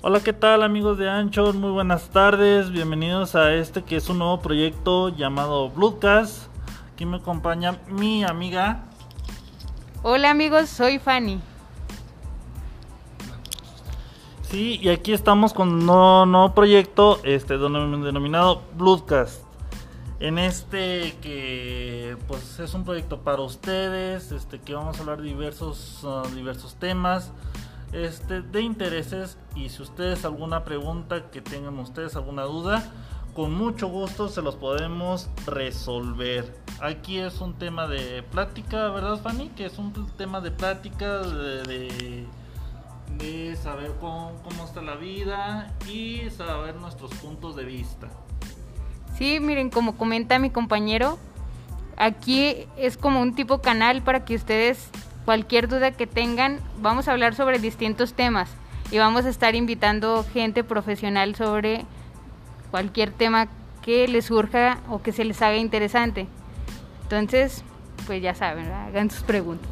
Hola, ¿qué tal amigos de Anchor? Muy buenas tardes, bienvenidos a este que es un nuevo proyecto llamado Bloodcast. Aquí me acompaña mi amiga. Hola amigos, soy Fanny. Sí, y aquí estamos con un nuevo, nuevo proyecto este, denominado Bloodcast. En este que pues es un proyecto para ustedes, este que vamos a hablar de diversos, uh, diversos temas este, de intereses y si ustedes alguna pregunta que tengan ustedes, alguna duda, con mucho gusto se los podemos resolver. Aquí es un tema de plática, ¿verdad Fanny? Que es un tema de plática, de, de, saber cómo, cómo está la vida y saber nuestros puntos de vista. Sí, miren, como comenta mi compañero, aquí es como un tipo canal para que ustedes Cualquier duda que tengan, vamos a hablar sobre distintos temas y vamos a estar invitando gente profesional sobre cualquier tema que les surja o que se les haga interesante. Entonces, pues ya saben, hagan sus preguntas.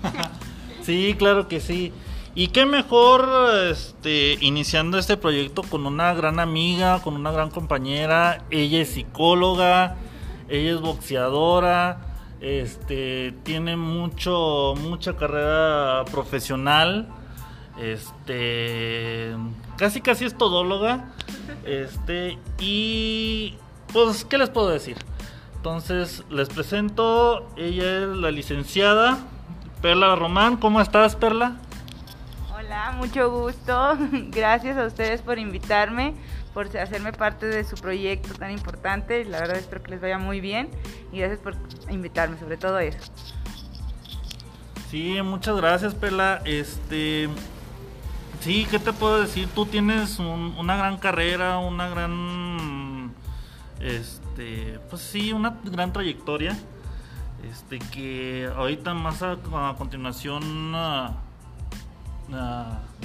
sí, claro que sí. Y qué mejor este, iniciando este proyecto con una gran amiga, con una gran compañera. Ella es psicóloga, ella es boxeadora, este tiene mucho mucha carrera profesional. Este casi casi es todóloga. Este y pues qué les puedo decir? Entonces les presento, ella es la licenciada Perla Román. ¿Cómo estás, Perla? Hola, mucho gusto. Gracias a ustedes por invitarme por hacerme parte de su proyecto tan importante. La verdad espero que les vaya muy bien y gracias por invitarme, sobre todo eso. Sí, muchas gracias, Pela. Este, sí, ¿qué te puedo decir? Tú tienes una gran carrera, una gran, este, pues sí, una gran trayectoria. Este, que ahorita más a, continuación ah,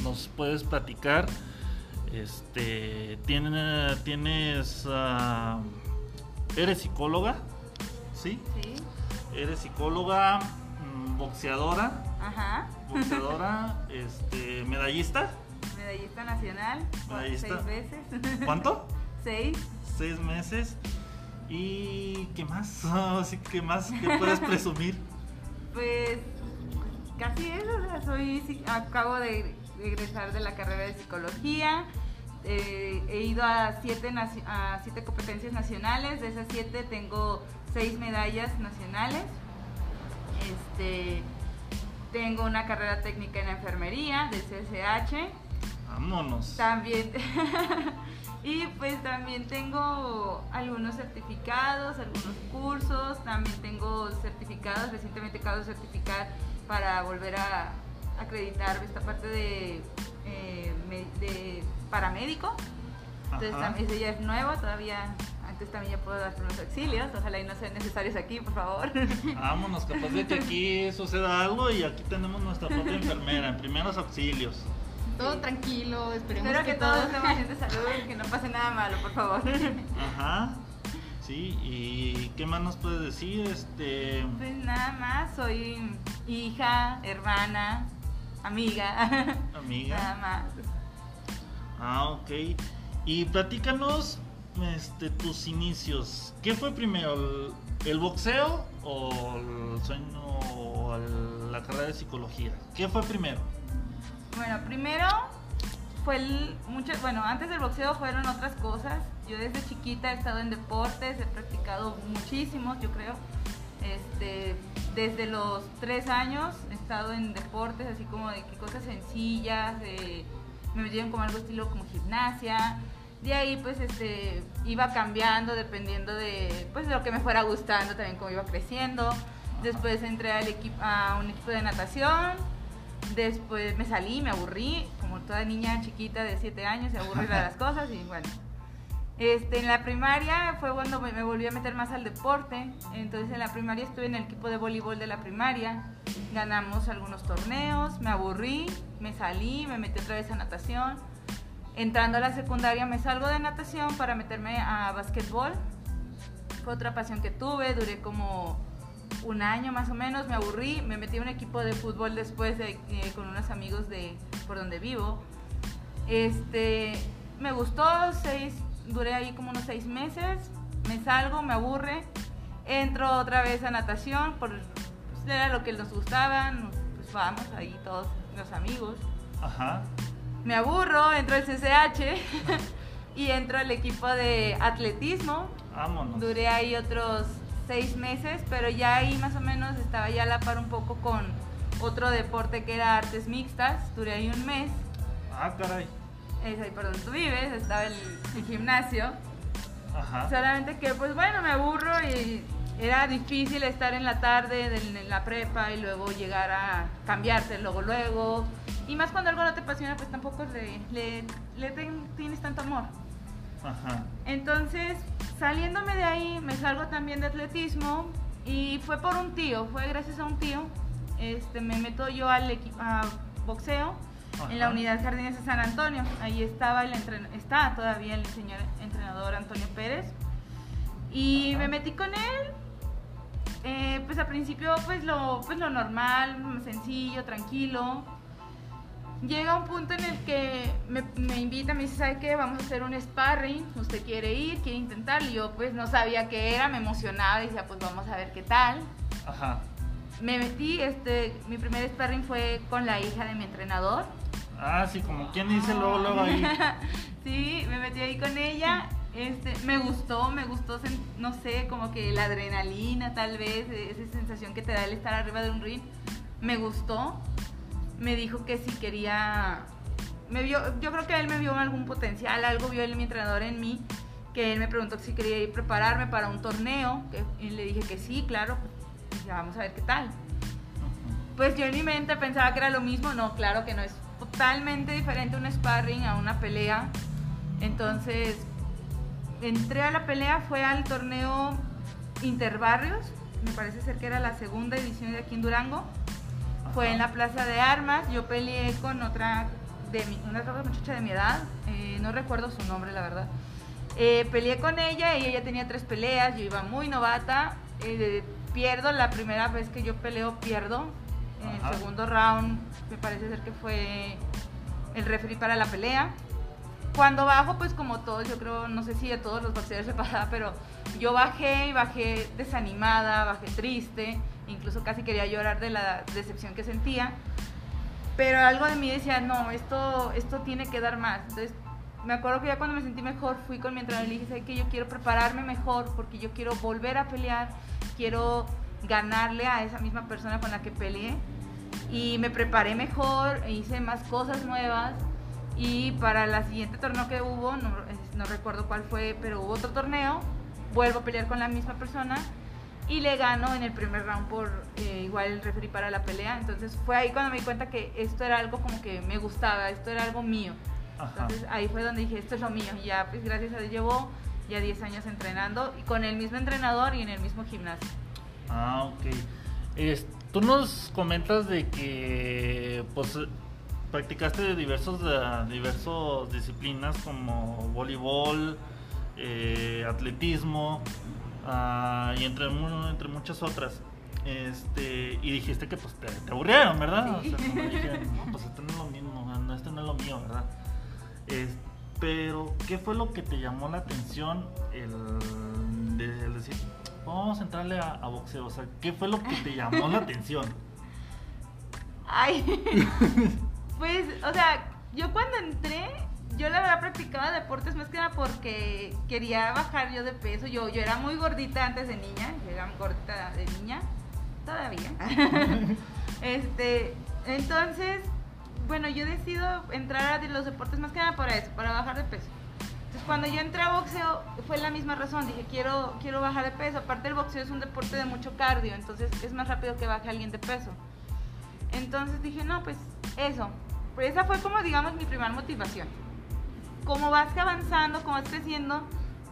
nos puedes platicar este, tienes, tienes uh, eres psicóloga, ¿sí? Sí. Eres psicóloga, mm, boxeadora. Ajá. Boxeadora, este, medallista. Medallista nacional. Medallista. Seis veces. ¿Cuánto? Seis. Seis meses. ¿Y qué más? ¿Qué más que puedes presumir? Pues casi eso, soy, acabo de egresar de la carrera de psicología. Eh, he ido a siete, a siete competencias nacionales, de esas siete tengo seis medallas nacionales. Este, tengo una carrera técnica en enfermería del CSH. Vámonos. También. y pues también tengo algunos certificados, algunos cursos, también tengo certificados, recientemente acabo de certificar para volver a acreditar esta parte de, eh, de paramédico. Entonces también ese ya es nuevo, todavía antes también ya puedo dar unos auxilios, ojalá y no sean necesarios aquí, por favor. Vámonos, capaz de que aquí suceda algo y aquí tenemos nuestra propia enfermera en primeros auxilios. Todo tranquilo, esperemos Espero que, todos estemos bien de salud y que no pase nada malo, por favor. Ajá. Sí, ¿y qué más nos puedes decir? Este... Pues nada más, soy hija, hermana, amiga. Amiga. Nada más. Ah, ok. Y platícanos este, tus inicios. ¿Qué fue primero, el, boxeo o el sueño o la carrera de psicología? ¿Qué fue primero? Bueno, primero fue el, mucho, bueno, antes del boxeo fueron otras cosas. Yo desde chiquita he estado en deportes, he practicado muchísimos, yo creo. Este, desde los tres años he estado en deportes, así como de cosas sencillas, de me metieron como algo estilo como gimnasia. De ahí pues este iba cambiando dependiendo de pues de lo que me fuera gustando, también como iba creciendo. Después entré al equipo, a un equipo de natación. Después me salí, me aburrí, como toda niña chiquita de 7 años, se aburre de las cosas y bueno. Este, en la primaria fue cuando me, volví a meter más al deporte. Entonces en la primaria estuve en el equipo de voleibol de la primaria. Ganamos algunos torneos, me aburrí, me salí, me metí otra vez a natación. Entrando a la secundaria me salgo de natación para meterme a básquetbol. Fue otra pasión que tuve, duré como un año más o menos, me aburrí, me metí a un equipo de fútbol después de, eh, con unos amigos de por donde vivo. Este, me gustó, seis, duré ahí como unos seis meses, me salgo, me aburre, entro otra vez a natación, por, pues, era lo que nos gustaba, nos- pues vamos ahí todos los amigos. Ajá. Me aburro, entro al CCH y entro al equipo de atletismo. Vámonos. Duré ahí otros seis meses, pero ya ahí más o menos estaba ya a la par un poco con otro deporte que era artes mixtas. Duré ahí un mes. Ah, caray. Es ahí por donde tú vives, estaba el, el gimnasio. Ajá. Solamente que, pues bueno, me aburro y era difícil estar en la tarde de- en la prepa y luego llegar a cambiarte luego, luego. Y más cuando algo no te apasiona, pues tampoco le, le, le ten- tienes tanto amor. Ajá. Entonces, saliéndome de ahí, me salgo también de atletismo y fue por un tío, fue gracias a un tío. Este, me meto yo al equipo a boxeo en la unidad Jardines de San Antonio. Ahí estaba el entren- está todavía el señor entrenador Antonio Pérez. Y Ajá. me metí con él. Eh, pues al principio pues lo, pues lo normal, sencillo, tranquilo. Llega un punto en el que me, me invita, me dice, ¿sabe qué? Vamos a hacer un sparring, usted quiere ir, quiere intentar. Y yo pues no sabía qué era, me emocionaba, decía, pues vamos a ver qué tal. Ajá. Me metí, este, mi primer sparring fue con la hija de mi entrenador. Ah, sí, como quien dice luego, luego ahí. sí, me metí ahí con ella. Este, me gustó, me gustó, no sé, como que la adrenalina tal vez, e- esa sensación que te da el estar arriba de un ring. Me gustó. Me dijo que si quería, me vio, yo creo que él me vio algún potencial, algo vio él mi entrenador en mí, que él me preguntó si quería ir a prepararme para un torneo, que, y le dije que sí, claro, pues ya vamos a ver qué tal. Pues yo en mi mente pensaba que era lo mismo, no, claro que no, es totalmente diferente un sparring a una pelea. Entonces, entré a la pelea, fue al torneo Interbarrios, me parece ser que era la segunda edición de aquí en Durango. Fue en la Plaza de Armas, yo peleé con otra, de mi, una otra muchacha de mi edad, eh, no recuerdo su nombre la verdad. Eh, peleé con ella y ella tenía tres peleas, yo iba muy novata, eh, pierdo la primera vez que yo peleo, pierdo. En el segundo round me parece ser que fue el referee para la pelea. Cuando bajo, pues como todos, yo creo, no sé si a todos los boxeadores les pasaba, pero yo bajé y bajé desanimada, bajé triste, incluso casi quería llorar de la decepción que sentía. Pero algo de mí decía, no, esto, esto tiene que dar más. Entonces, me acuerdo que ya cuando me sentí mejor, fui con mi entrenador y dije, "¿Sabe qué? yo quiero prepararme mejor porque yo quiero volver a pelear, quiero ganarle a esa misma persona con la que peleé. Y me preparé mejor, hice más cosas nuevas. Y para la siguiente torneo que hubo, no, no recuerdo cuál fue, pero hubo otro torneo, vuelvo a pelear con la misma persona y le gano en el primer round por eh, igual el referee para la pelea. Entonces fue ahí cuando me di cuenta que esto era algo como que me gustaba, esto era algo mío. Ajá. Entonces ahí fue donde dije, esto es lo mío. Y ya, pues gracias a Dios llevo ya 10 años entrenando y con el mismo entrenador y en el mismo gimnasio. Ah, ok. Es- tú nos comentas de que pues eh, practicaste de diversos de diversos disciplinas como voleibol, eh, atletismo ah, y entre entre muchas otras. Este, y dijiste que pues te, te aburrieron, ¿verdad? Sí. O sea, como dije, no, pues esto no es lo mismo, no, esto no es lo mío, ¿verdad? Es- pero, ¿qué fue lo que te llamó la atención el, el decir, vamos a entrarle a, a boxeo? O sea, ¿qué fue lo que te llamó la atención? Ay, pues, o sea, yo cuando entré, yo la verdad practicaba deportes más que nada porque quería bajar yo de peso. Yo, yo era muy gordita antes de niña, yo era muy gordita de niña, todavía. este, entonces, bueno, yo decido entrar a los deportes más que nada para eso, para bajar de peso. Cuando yo entré a boxeo, fue la misma razón. Dije, quiero, quiero bajar de peso. Aparte, el boxeo es un deporte de mucho cardio, entonces es más rápido que baje alguien de peso. Entonces dije, no, pues eso. Pues esa fue como, digamos, mi primera motivación. Como vas avanzando, como vas creciendo,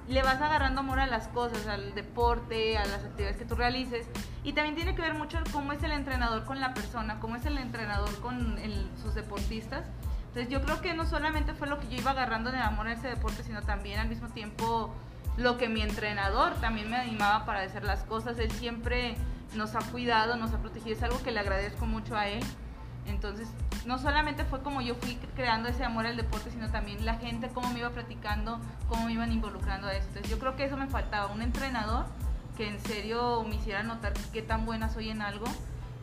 le vas agarrando amor a las cosas, al deporte, a las actividades que tú realices. Y también tiene que ver mucho cómo es el entrenador con la persona, cómo es el entrenador con el- sus deportistas. Entonces yo creo que no solamente fue lo que yo iba agarrando de amor a ese deporte, sino también al mismo tiempo lo que mi entrenador también me animaba para hacer las cosas. Él siempre nos ha cuidado, nos ha protegido. Es algo que le agradezco mucho a él. Entonces, no solamente fue como yo fui creando ese amor al deporte, sino también la gente, cómo me iba practicando, cómo me iban involucrando a esto. Entonces, yo creo que eso me faltaba, un entrenador que en serio me hiciera notar qué tan buena soy en algo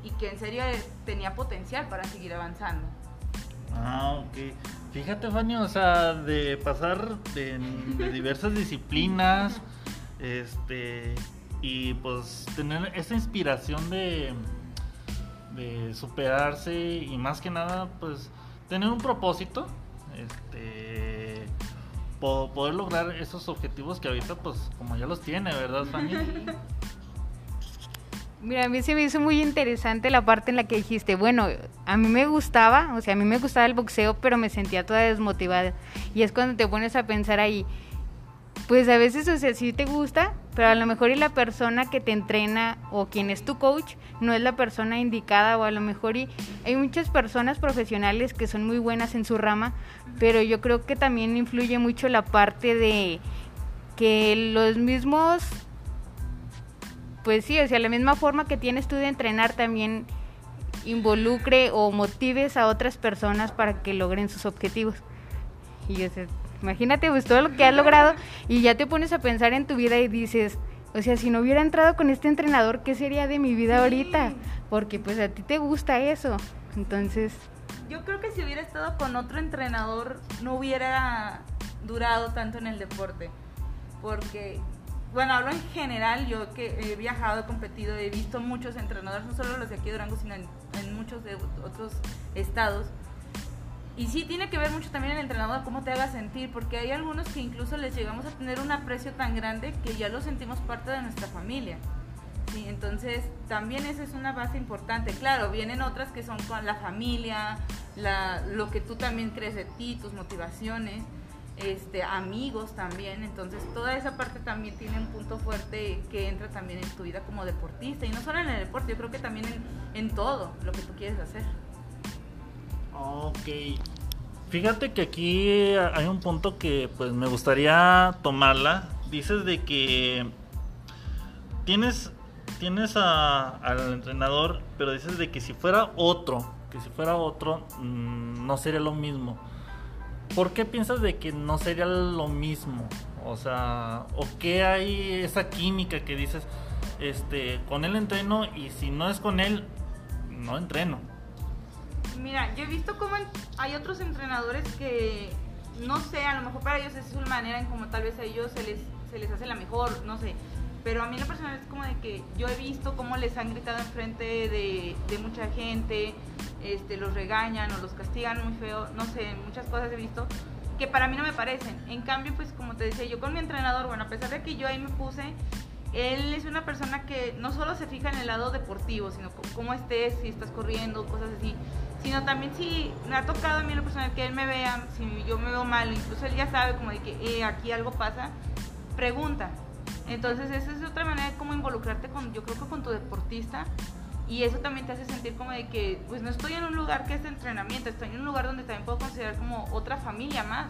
y que en serio tenía potencial para seguir avanzando. Ah, ok. Fíjate, Fanny, o sea, de pasar de, diversas disciplinas, este, y pues tener esa inspiración de, de superarse y más que nada, pues tener un propósito, este, po- poder lograr esos objetivos que ahorita, pues, como ya los tiene, ¿verdad, Fanny? Mira, a mí se me hizo muy interesante la parte en la que dijiste, bueno, a mí me gustaba, o sea, a mí me gustaba el boxeo, pero me sentía toda desmotivada. Y es cuando te pones a pensar ahí, pues a veces, o sea, sí te gusta, pero a lo mejor y la persona que te entrena o quien es tu coach no es la persona indicada o a lo mejor y hay muchas personas profesionales que son muy buenas en su rama, pero yo creo que también influye mucho la parte de que los mismos pues sí, o sea, la misma forma que tienes tú de entrenar también involucre o motives a otras personas para que logren sus objetivos. Y o sea, imagínate pues todo lo que has logrado y ya te pones a pensar en tu vida y dices, o sea, si no hubiera entrado con este entrenador, ¿qué sería de mi vida Sí. ahorita? Porque pues a ti te gusta eso. Entonces, Yo creo que si hubiera estado con otro entrenador no hubiera durado tanto en el deporte. Porque, bueno, hablo en general, yo que he viajado, he competido, he visto muchos entrenadores, no solo los de aquí de Durango, sino en, en muchos de otros estados. Y sí tiene que ver mucho también el entrenador, cómo te haga sentir, porque hay algunos que incluso les llegamos a tener un aprecio tan grande que ya los sentimos parte de nuestra familia. Sí, entonces también esa es una base importante. Claro, vienen otras que son con la familia, la, lo que tú también crees de ti, tus motivaciones, este, amigos también. Entonces toda esa parte también tiene un punto fuerte que entra también en tu vida como deportista. Y no solo en el deporte, yo creo que también en, en todo lo que tú quieres hacer. Ok. Fíjate que aquí hay un punto que pues me gustaría tomarla. Dices de que tienes tienes a- al entrenador, pero dices de que si fuera otro, que si fuera otro mm, no sería lo mismo. ¿Por qué piensas de que no sería lo mismo? O sea, ¿o qué hay esa química que dices, este, con él entreno y si no es con él, no entreno? Mira, yo he visto cómo hay otros entrenadores que, no sé, a lo mejor para ellos es una manera en como tal vez a ellos se les, se les hace la mejor, no sé. Pero a mí lo personal es como de que yo he visto cómo les han gritado enfrente de, de mucha gente, este, los regañan o los castigan muy feo, no sé, muchas cosas he visto que para mí no me parecen. En cambio, pues como te decía, yo con mi entrenador, bueno, a pesar de que yo ahí me puse, él es una persona que no solo se fija en el lado deportivo, sino cómo estés, si estás corriendo, cosas así, sino también si me ha tocado a mí lo personal que él me vea, si yo me veo mal, incluso él ya sabe como de que eh, aquí algo pasa, pregunta. Entonces esa es otra manera de cómo involucrarte con, yo creo que con tu deportista y eso también te hace sentir como de que pues no estoy en un lugar que es de entrenamiento, estoy en un lugar donde también puedo considerar como otra familia más.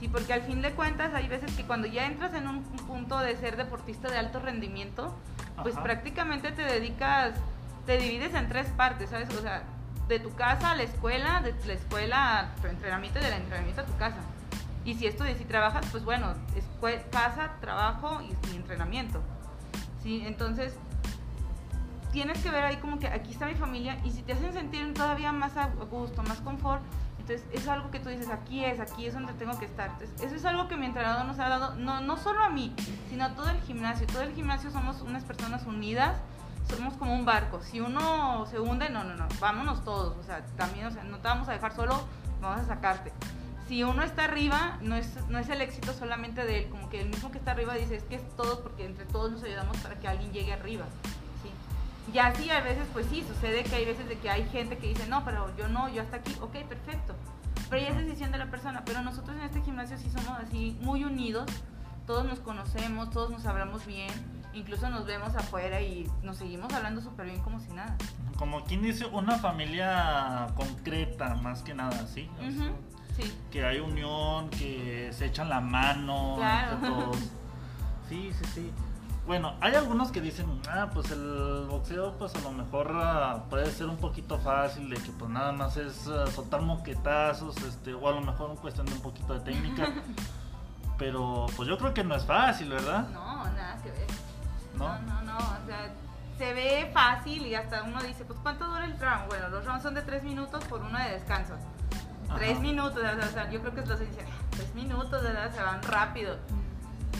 Sí, porque al fin de cuentas hay veces que cuando ya entras en un punto de ser deportista de alto rendimiento, pues Ajá. prácticamente te dedicas, te divides en tres partes, ¿sabes? O sea, de tu casa a la escuela, de la escuela a tu entrenamiento y del entrenamiento a tu casa. Y si esto de si trabajas, pues bueno, escue- casa, trabajo y, y entrenamiento. Sí, entonces tienes que ver ahí como que aquí está mi familia y si te hacen sentir todavía más a gusto, más confort, entonces es algo que tú dices, aquí es, aquí es donde tengo que estar. Entonces, eso es algo que mi entrenador nos ha dado, no, no solo a mí, sino a todo el gimnasio. Todo el gimnasio somos unas personas unidas, somos como un barco. Si uno se hunde, no, no, no, vámonos todos. O sea, también, o sea, no te vamos a dejar solo, vamos a sacarte. Si uno está arriba, no es, no es el éxito solamente de él, como que el mismo que está arriba dice, es que es todos, porque entre todos nos ayudamos para que alguien llegue arriba. ¿sí? Ya sí, a veces, pues sí, sucede que hay veces de que hay gente que dice, no, pero yo no, yo hasta aquí, ok, perfecto. Pero ya es decisión de la persona. Pero nosotros en este gimnasio sí somos así muy unidos, todos nos conocemos, todos nos hablamos bien, incluso nos vemos afuera y nos seguimos hablando súper bien como si nada. Como quien dice, una familia concreta, más que nada, ¿sí? Ujú, Sí. Que hay unión, que se echan la mano Claro. todos. Sí, sí, sí. Bueno, hay algunos que dicen, ah, pues el boxeo, pues a lo mejor ah, puede ser un poquito fácil, de que pues nada más es ah, soltar moquetazos, este, o a lo mejor en cuestión de un poquito de técnica. Pero pues yo creo que no es fácil, ¿verdad? No, nada que ver. ¿No? No, no, no. O sea, se ve fácil y hasta uno dice, pues ¿cuánto dura el round? Bueno, los rounds son de tres minutos por uno de descanso. Ajá. Tres minutos, o sea, yo creo que los dicen, tres minutos, ¿verdad? Se van rápido.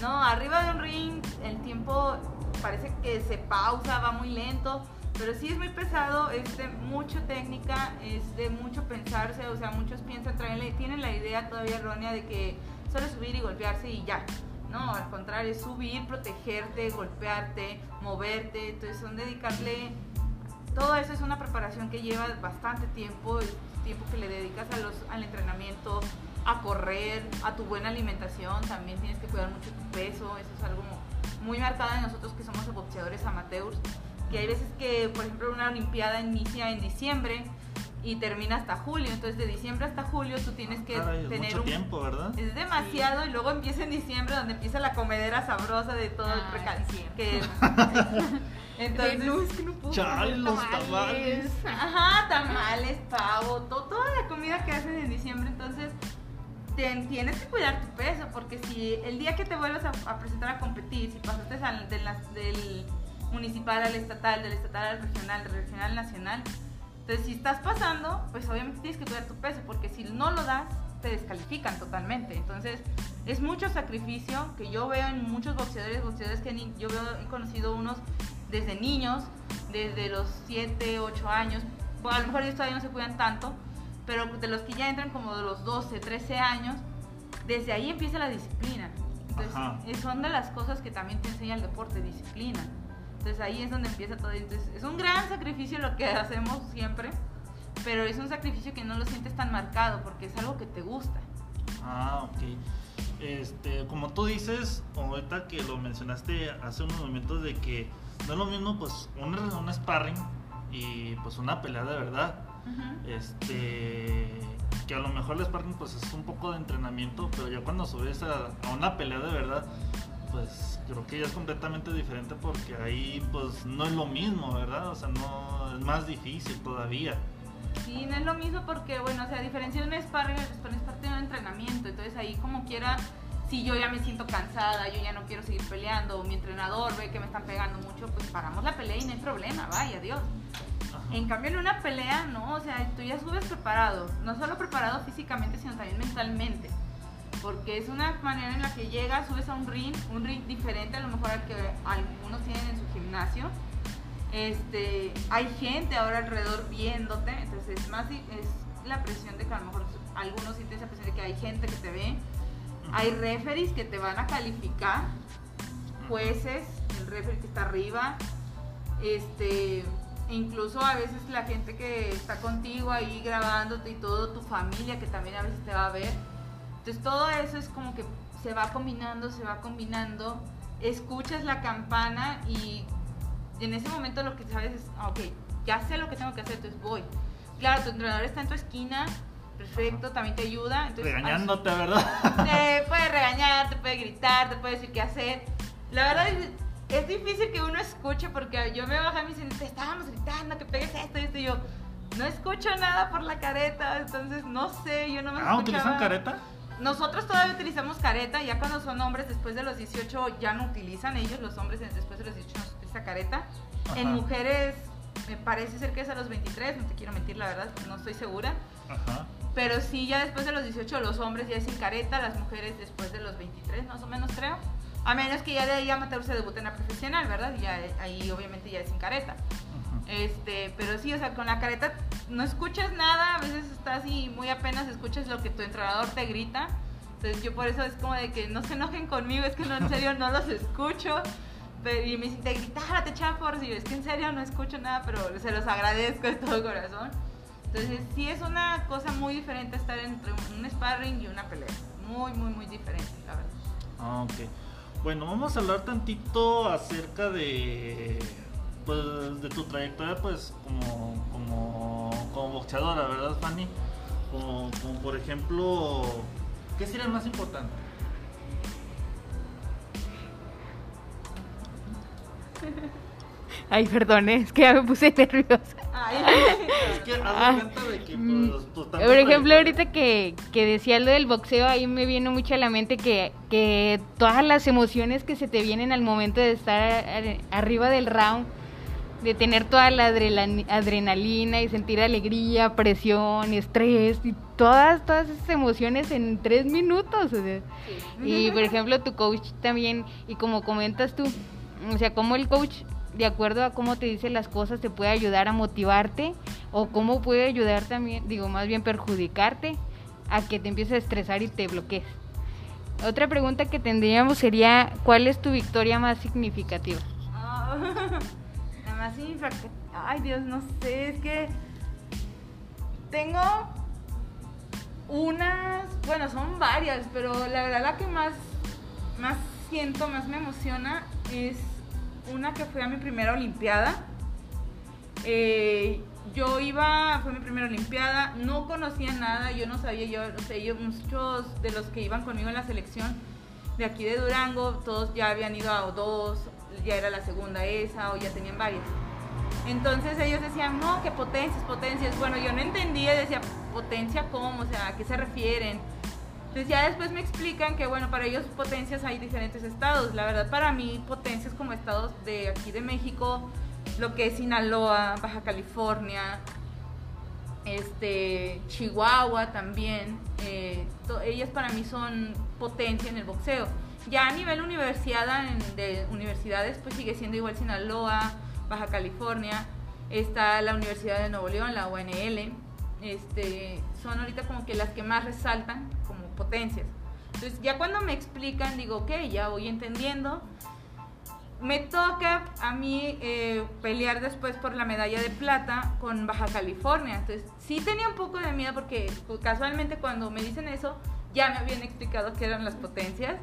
No, arriba de un ring el tiempo parece que se pausa, va muy lento, pero sí es muy pesado, es de mucha técnica, es de mucho pensarse, o sea, muchos piensan, traen tienen la idea todavía errónea de que solo es subir y golpearse y ya. No, al contrario, es subir, protegerte, golpearte, moverte, entonces son dedicarle todo eso es una preparación que lleva bastante tiempo, es tiempo que le dedicas a los, al entrenamiento, a correr, a tu buena alimentación, también tienes que cuidar mucho tu peso, eso es algo muy marcado en nosotros que somos boxeadores amateurs, que hay veces que, por ejemplo, una olimpiada inicia en diciembre y termina hasta julio, entonces de diciembre hasta julio tú tienes que Caray, es tener mucho un, tiempo, ¿verdad? es demasiado y luego empieza en diciembre donde empieza la comedera sabrosa de todo el Ah, recal- sí, cierto. que Entonces, no, es que no puedo los tamales. Ajá, tamales, pavo, to- toda la comida que hacen en diciembre, entonces tienes que cuidar tu peso, porque si el día que te vuelvas a, a presentar a competir, si pasaste al- de las- del municipal al estatal, del estatal al regional, del regional al nacional, entonces si estás pasando, pues obviamente tienes que cuidar tu peso, porque si no lo das, te descalifican totalmente. Entonces es mucho sacrificio que yo veo en muchos boxeadores, boxeadores que ni- yo veo, he conocido unos desde niños, desde los 7, 8 años, bueno, a lo mejor ellos todavía no se cuidan tanto, pero de los que ya entran como de los 12, 13 años, desde ahí empieza la disciplina. Entonces, Ajá. son de las cosas que también te enseña el deporte, disciplina. Entonces ahí es donde empieza todo. Entonces, es un gran sacrificio lo que hacemos siempre, pero es un sacrificio que no lo sientes tan marcado porque es algo que te gusta. Ah, ok. Este, como tú dices, ahorita que lo mencionaste hace unos momentos de que no es lo mismo pues un, un sparring y pues una pelea de verdad. Este, que a lo mejor el sparring pues es un poco de entrenamiento, pero ya cuando subes a, a una pelea de verdad, pues creo que ya es completamente diferente porque ahí pues no es lo mismo, ¿verdad? O sea, no es más difícil todavía. Sí, no es lo mismo porque, bueno, o sea, a diferencia de un sparring, el sparring es parte de un entrenamiento. Entonces ahí como quiera, si yo ya me siento cansada, yo ya no quiero seguir peleando, mi entrenador ve que me están pegando mucho, pues paramos la pelea y no hay problema, vaya, Dios. Ajá. En cambio, en una pelea, no, o sea, tú ya subes preparado, no solo preparado físicamente, sino también mentalmente. Porque es una manera en la que llegas, subes a un ring, un ring diferente a lo mejor al que algunos tienen en su gimnasio. Este, hay gente ahora alrededor viéndote, entonces es más es la presión de que a lo mejor algunos sienten esa presión de que hay gente que te ve. Hay referees que te van a calificar, jueces, el referee que está arriba, este, e incluso a veces la gente que está contigo ahí grabándote y todo, tu familia que también a veces te va a ver. Entonces todo eso es como que se va combinando, se va combinando, escuchas la campana y en ese momento lo que sabes es, ah, ok, ya sé lo que tengo que hacer, entonces voy. Claro, tu entrenador está en tu esquina, perfecto, también te ayuda. Entonces, Regañándote, ¿verdad? te puede regañar, te puede gritar, te puede decir qué hacer. La verdad es, es difícil que uno escuche porque yo me bajé a mis te estábamos gritando que pegues esto y esto y yo no escucho nada por la careta, entonces no sé, yo no me Ah, ¿utilizan careta? Nosotros todavía utilizamos careta, ya cuando son hombres después de los 18 ya no utilizan ellos, los hombres después de los 18 no se utiliza careta. En Ajá. mujeres me parece ser que es a los 23, no te quiero mentir la verdad, no estoy segura. Ajá. Pero sí, ya después de los 18 los hombres ya es sin careta, las mujeres después de los 23 más o menos creo. A menos que ya de ahí amateur se debute en la profesional, ¿verdad? Y ya ahí obviamente ya es sin careta. Este, pero sí, o sea, con la careta no escuchas nada, a veces estás y muy apenas escuchas lo que tu entrenador te grita. Entonces yo por eso es como de que no se enojen conmigo, es que no, en serio no los escucho. Pero, y me dicen, te gritárate, chafors, y yo, es que en serio no escucho nada, pero se los agradezco de todo corazón. Entonces sí es una cosa muy diferente estar entre un sparring y una pelea. Muy, muy, muy diferente, la verdad. Ah, ok. Bueno, vamos a hablar tantito acerca de pues de tu trayectoria pues como como, como boxeadora, ¿verdad, Fanny? Como, como por ejemplo, ¿qué sería más importante? Ay, perdón, es que ya me puse nerviosa. Ay, Es que haz Ah, de que mm, pues, Por ejemplo, ahorita que, que decía lo del boxeo, ahí me viene mucho a la mente que, que todas las emociones que se te vienen al momento de estar arriba del round, de tener toda la adrenalina y sentir alegría, presión, estrés y todas, todas esas emociones en tres minutos. o sea. Y por ejemplo, tu coach también, y como comentas tú, o sea, cómo el coach, de acuerdo a cómo te dice las cosas, te puede ayudar a motivarte, o cómo puede ayudar también, digo, más bien perjudicarte a que te empieces a estresar y te bloquees. Otra pregunta que tendríamos sería, ¿cuál es tu victoria más significativa? Nada más infra- Ay, Dios, no sé, es que tengo unas, bueno, son varias, pero la verdad la que más, más siento, más me emociona es una que fue a mi primera Olimpiada. Eh, yo iba, fue mi primera Olimpiada, no conocía nada, yo no sabía, yo, o sea, yo, muchos de los que iban conmigo en la selección de aquí de Durango, todos ya habían ido a dos, ya era la segunda esa, o ya tenían varias. Entonces ellos decían, no, que potencias, potencias. Bueno, yo no entendía, decía, potencia cómo, o sea, a qué se refieren. Entonces ya después me explican que, bueno, para ellos potencias hay diferentes estados. La verdad, para mí, potencias como estados de aquí de México, lo que es Sinaloa, Baja California, este, Chihuahua también. eh, ellas para mí son potencia en el boxeo. Ya a nivel universidad, en- de universidades, pues sigue siendo igual Sinaloa, Baja California. Está la Universidad de Nuevo León, la UNL. Este, son ahorita como que las que más resaltan potencias. Entonces ya cuando me explican, digo, ok, ya voy entendiendo me toca a mí eh, pelear después por la medalla de plata con Baja California. Entonces, sí tenía un poco de miedo porque pues, casualmente cuando me dicen eso, ya me habían explicado qué eran las potencias.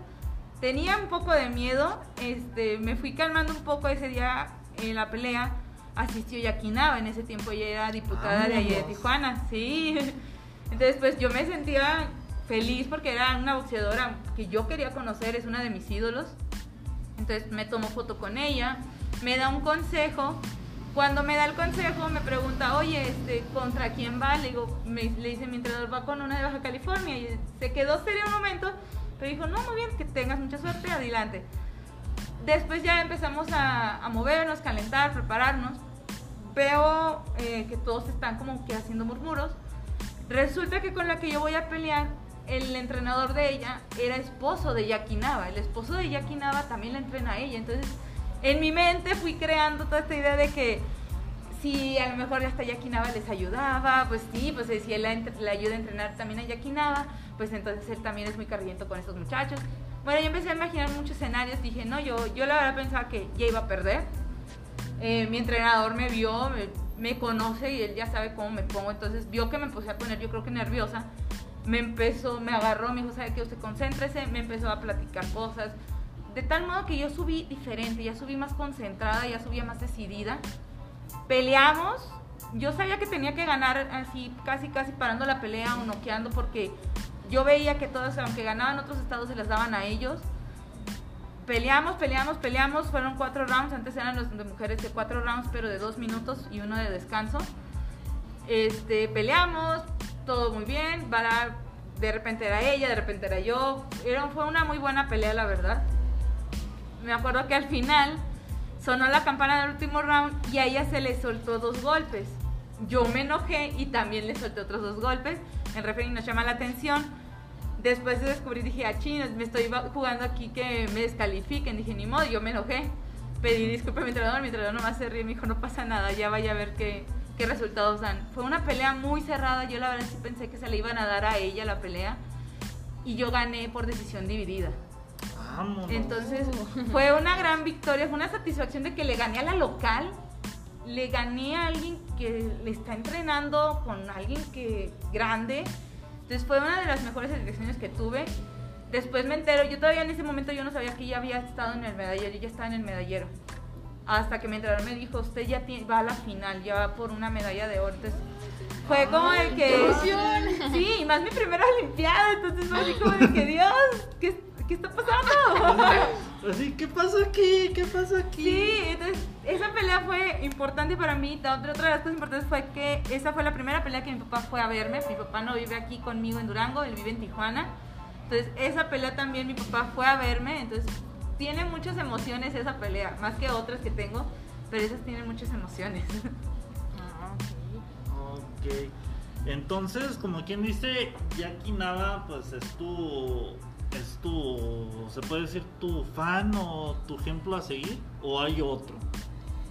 Tenía un poco de miedo, este, me fui calmando un poco ese día en la pelea. Asistió Yaquinaba, en ese tiempo ella era diputada de allá de. Tijuana, sí. Entonces, pues yo me sentía feliz porque era una boxeadora que yo quería conocer, es una de mis ídolos. Entonces me tomo foto con ella, me da un consejo. Cuando me da el consejo me pregunta, oye, este, ¿contra quién va? Le, digo, me- le dice mi entrenador, va con una de Baja California. Y se quedó serio un momento, pero dijo, no, muy bien, que tengas mucha suerte, adelante. Después ya empezamos a, a movernos, calentar, prepararnos. Veo eh, que todos están como que haciendo murmuros. Resulta que con la que yo voy a pelear, el entrenador de ella era esposo de Jackie. El esposo de Jackie Nava también la entrena a ella. Entonces, en mi mente fui creando toda esta idea de que si a lo mejor hasta Jackie Nava les ayudaba, pues sí, pues eh, si él la, ayuda a entrenar también a Jackie pues entonces él también es muy carriento con estos muchachos. Bueno, yo empecé a imaginar muchos escenarios. Dije, no, yo, yo la verdad pensaba que ya iba a perder. Eh, mi entrenador me vio, me, me conoce y él ya sabe cómo me pongo. Entonces vio que me empecé a poner, yo creo que nerviosa. Me empezó, me agarró, me dijo, ¿sabe qué? Usted concéntrese. Me empezó a platicar cosas. De tal modo que yo subí diferente, ya subí más concentrada, ya subía más decidida. Peleamos. Yo sabía que tenía que ganar así, casi, casi parando la pelea o noqueando, porque yo veía que todos, aunque ganaban otros estados, se las daban a ellos peleamos, peleamos, peleamos. Fueron cuatro rounds. Antes eran los de mujeres de cuatro rounds, pero de dos minutos y uno de descanso. Este, peleamos, todo muy bien. De repente era ella, de repente era yo. Era, fue una muy buena pelea, la verdad. Me acuerdo que al final sonó la campana del último round y a ella se le soltó dos golpes. Yo me enojé y también le solté otros dos golpes. El referee nos llama la atención. Después de descubrir, dije, ah, chinos, me estoy jugando aquí que me descalifiquen. Dije, ni modo, yo me enojé. Pedí disculpas a mi entrenador, mi entrenador nomás se ríe me dijo, no pasa nada, ya vaya a ver qué, qué resultados dan. Fue una pelea muy cerrada, yo la verdad sí pensé que se le iban a dar a ella la pelea. Y yo gané por decisión dividida. Vámonos. Entonces fue una gran victoria, fue una satisfacción de que le gané a la local, le gané a alguien que le está entrenando con alguien que grande. Entonces fue una de las mejores elecciones que tuve. Después me entero, yo todavía en ese momento yo no sabía que ella había estado en el medallero, ella estaba en el medallero. Hasta que mi entrenador me dijo, usted ya tiene- va a la final, ya va por una medalla de oro. Entonces fue como el que... Sí, y más mi primera olimpiada, entonces fue así como de que Dios, ¿qué, qué está pasando? Así, ¿qué pasó aquí? ¿Qué pasó aquí? Sí, entonces esa pelea fue importante para mí. La otra, otra de las cosas importantes fue que esa fue la primera pelea que mi papá fue a verme. Mi papá no vive aquí conmigo en Durango, él vive en Tijuana. Entonces esa pelea también mi papá fue a verme. Entonces tiene muchas emociones esa pelea, más que otras que tengo, pero esas tienen muchas emociones. Ah, ok. Ok. Entonces, como quien dice, Jackie Nava, pues es tu. Es tu. ¿Se puede decir tu fan o tu ejemplo a seguir? ¿O hay otro?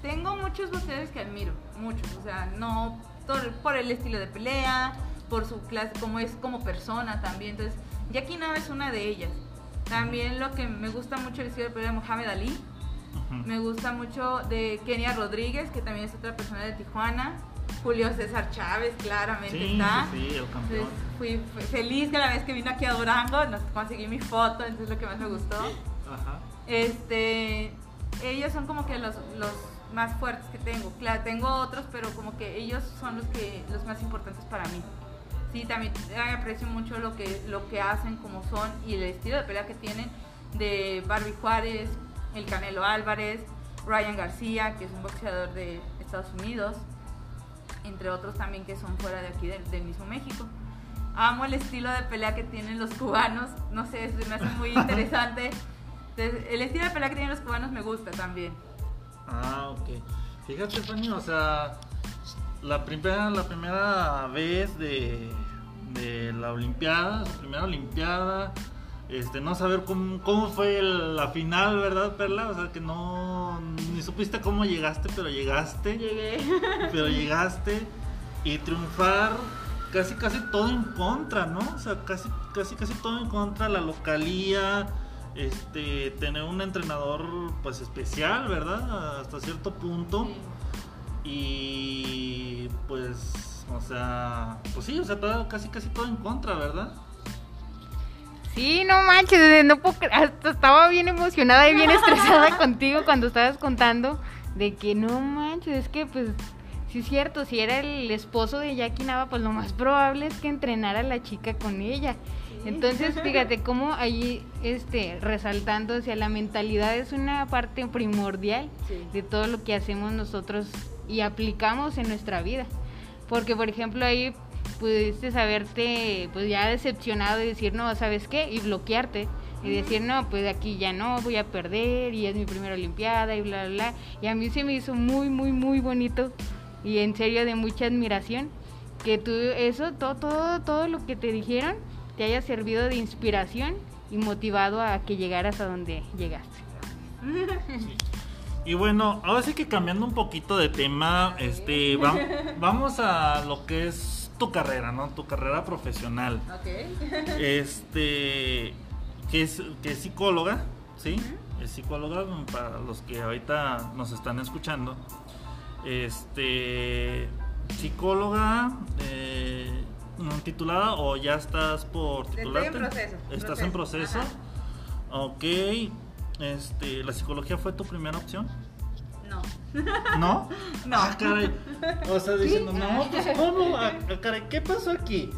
Tengo muchos boxeadores que admiro, muchos, o sea, no por, por el estilo de pelea, por su clase, como es como persona también. Entonces, Jackie Nava es una de ellas. También lo que me gusta mucho el estilo de de Muhammad Ali. Me gusta mucho de Kenia Rodríguez, que también es otra persona de Tijuana. Julio César Chávez, claramente Sí, está. sí, sí, el campeón. Entonces, fui fe- feliz que la vez que vino aquí a Durango, nos conseguí mi foto, entonces es lo que más me gustó. Ajá. Este, ellos son como que los, los más fuertes que tengo. Claro, tengo otros, pero como que ellos son los que los más importantes para mí. Sí, también aprecio mucho lo que lo que hacen, como son y el estilo de pelea que tienen de Barbie Juárez, el Canelo Álvarez, Ryan García, que es un boxeador de Estados Unidos, entre otros también que son fuera de aquí del, del mismo México. Amo el estilo de pelea que tienen los cubanos, no sé, se me hace muy interesante. Entonces, el estilo de pelea que tienen los cubanos me gusta también. Ah, ok. Fíjate, Fanny, o sea, la primera, la primera vez de, de la Olimpiada, su primera Olimpiada, este, no saber cómo, cómo fue el- la final, ¿verdad, Perla? O sea, que no, ni supiste cómo llegaste, pero llegaste, Llegué. pero llegaste y triunfar casi, casi todo en contra, ¿no? O sea, casi, casi, casi todo en contra, la localía, este, tener un entrenador, pues, especial, ¿verdad? Hasta cierto punto. Y pues, o sea, pues sí, o sea, todo- casi casi todo en contra, ¿verdad? Sí, no manches, no puedo hasta estaba bien emocionada y bien estresada contigo cuando estabas contando de que no manches, es que pues sí es cierto, si era el esposo de Jackie Nava, pues lo más probable es que entrenara a la chica con ella. Entonces, fíjate cómo ahí este resaltando hacia la mentalidad es una parte primordial Sí. de todo lo que hacemos nosotros y aplicamos en nuestra vida. Porque, por ejemplo, ahí pudiste haberte pues ya decepcionado y decir, no, ¿sabes qué? Y bloquearte. Y decir, no, pues aquí ya no, voy a perder y es mi primera Olimpiada y bla, bla, bla. Y a mí se me hizo muy, muy, muy bonito y en serio de mucha admiración que tú eso, todo, todo, todo lo que te dijeron te haya servido de inspiración y motivado a que llegaras a donde llegaste. Y bueno, ahora sí que cambiando un poquito de tema, este, va- vamos a lo que es tu carrera, ¿no? Tu carrera profesional. Ok. Este, que es, que es psicóloga, ¿sí? Es psicóloga para los que ahorita nos están escuchando. Este, psicóloga, eh, titulada o ya estás por Estoy en titularte? proceso, ¿Estás en proceso, proceso? Ok. Este, ¿la psicología fue tu primera opción? No. ¿No? No. Ah, caray. O sea, diciendo, no, pues ¿cómo? Ah, ah, caray, ¿qué pasó aquí?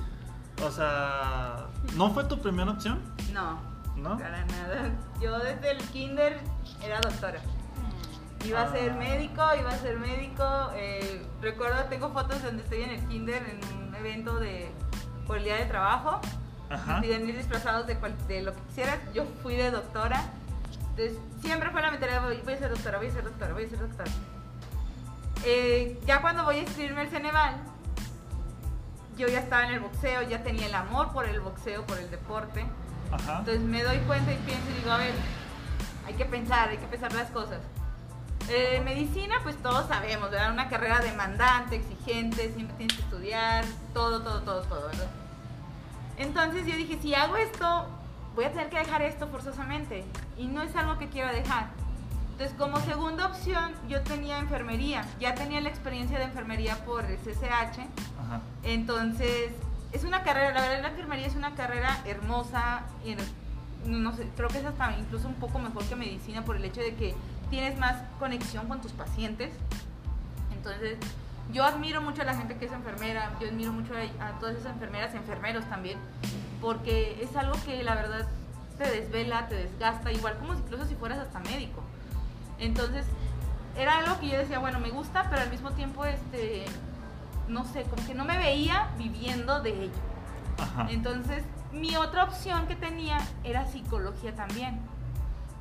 O sea, ¿no fue tu primera opción? No. ¿No? Para nada. Yo desde el kinder era doctora. Iba a ser Ah. médico, iba a ser médico. eh, recuerdo, tengo fotos donde estoy en el kinder en un evento de por el día de trabajo. Ajá. Nos piden ir disfrazados de, cual- de lo que quisieras. Yo fui de doctora. Entonces, siempre fue la mentalidad, voy, voy a ser doctora, voy a ser doctora, voy a ser doctora. Eh, ya cuando voy a inscribirme al Ceneval, yo ya estaba en el boxeo, ya tenía el amor por el boxeo, por el deporte. Ajá. Entonces me doy cuenta y pienso y digo, a ver, hay que pensar, hay que pensar las cosas. Eh, medicina, pues todos sabemos, ¿verdad? Una carrera demandante, exigente, siempre tienes que estudiar, todo, todo, todo, todo, ¿verdad? Entonces yo dije, si hago esto, voy a tener que dejar esto forzosamente. Y no es algo que quiero dejar. Entonces, como segunda opción, yo tenía enfermería. Ya tenía la experiencia de enfermería por el CCH. Ajá. Entonces, es una carrera, la verdad la enfermería es una carrera hermosa, y no sé, creo que es hasta incluso un poco mejor que medicina por el hecho de que tienes más conexión con tus pacientes. Entonces, yo admiro mucho a la gente que es enfermera, yo admiro mucho a, a todas esas enfermeras, enfermeros también, porque es algo que la verdad te desvela, te desgasta, igual como incluso si fueras hasta médico. Entonces, era algo que yo decía, bueno, me gusta, pero al mismo tiempo, este, no sé, como que no me veía viviendo de ello. Ajá. Entonces, mi otra opción que tenía era psicología también.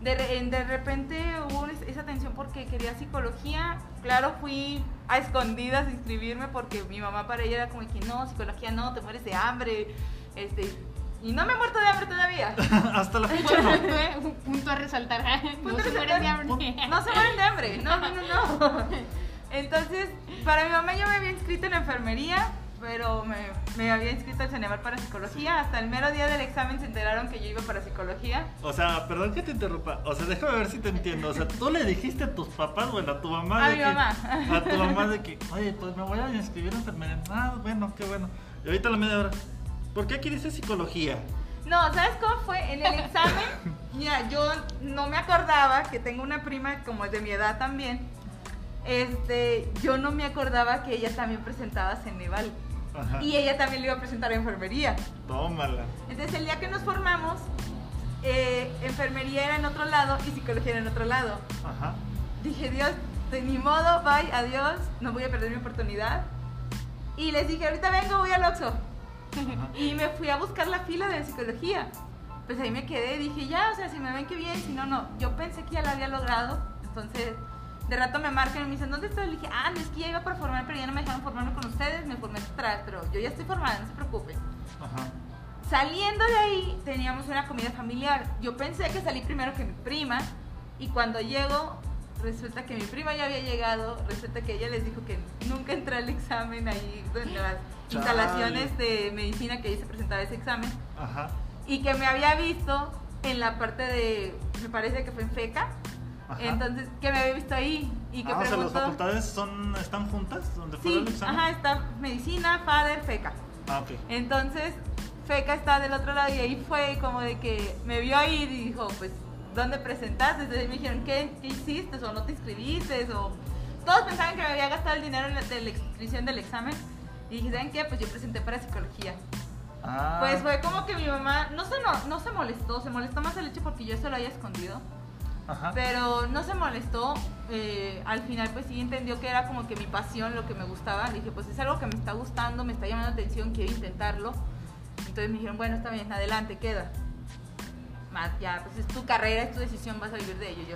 De, de repente hubo es- esa tensión porque quería psicología. Claro, fui a escondidas a inscribirme porque mi mamá para ella era como que no, psicología no, te mueres de hambre. Este, y no me he muerto de hambre todavía. Hasta la fecha no. Un punto a resaltar. No Punto se a mueren de resaltar. hambre. No se mueren de hambre, no, no, no, no. Entonces, para mi mamá yo me había inscrito en la enfermería, pero me, me había inscrito al Ceneval para psicología. Hasta el mero día del examen se enteraron que yo iba para psicología. O sea, perdón que te interrumpa. O sea, déjame ver si te entiendo. O sea, tú le dijiste a tus papás, bueno, a tu mamá. A de mi que, mamá. A tu mamá de que, oye, pues me voy a inscribir en enfermería. Ah, bueno, qué bueno. Y ahorita a la media hora, ¿por qué quieres psicología? No, ¿sabes cómo fue? En el examen, mira, yo no me acordaba que tengo una prima como de mi edad también. Este, yo no me acordaba que ella también presentaba Ceneval. Ajá. Y ella también le iba a presentar a enfermería. Tómala. Entonces el día que nos formamos, eh, enfermería era en otro lado y psicología era en otro lado. Ajá. Dije, Dios, de ni modo, bye, adiós, no voy a perder mi oportunidad. Y les dije, ahorita vengo, voy al Oxxo. Y me fui a buscar la fila de psicología. Pues ahí me quedé, dije, ya, o sea, si me ven que bien, si no, no. Yo pensé que ya la había logrado. Entonces, de rato me marcan y me dicen, ¿dónde estoy? Le dije, ah, no, es que ya iba para formar, pero ya no me dejaron formarme con ustedes, me formé atrás, pero yo ya estoy formada, no se preocupen. Ajá. Saliendo de ahí, teníamos una comida familiar. Yo pensé que salí primero que mi prima, y cuando llego, resulta que mi prima ya había llegado, resulta que ella les dijo que nunca entré al examen ahí, en las Chale. instalaciones de medicina que ahí se presentaba ese examen, Ajá. y que me había visto en la parte de, me parece que fue en FECA, Ajá. entonces que me había visto ahí, y que ah, o sea, las preguntó... facultades son, están juntas, donde fue Sí, el examen. ajá, está medicina, FADER, FECA. Ah, ok. Entonces, Feca está del otro lado y ahí fue como de que me vio ir y dijo, pues, ¿dónde presentaste? Entonces me dijeron, ¿qué, qué hiciste? ¿O no te inscribiste? O... Todos pensaban que me había gastado el dinero en la, de la inscripción del examen. Y dije, ¿saben qué? Pues yo presenté para psicología. Ah. Pues fue como que mi mamá, no se, no, no se molestó, se molestó más el hecho porque yo se lo haya escondido. Ajá. Pero no se molestó. eh, al final, pues sí entendió que era como que mi pasión, lo que me gustaba. Le dije, pues es algo que me está gustando, me está llamando la atención, quiero intentarlo. Entonces me dijeron, bueno, está bien, adelante, queda. Más, ya, pues es tu carrera, es tu decisión, vas a vivir de ello. Yo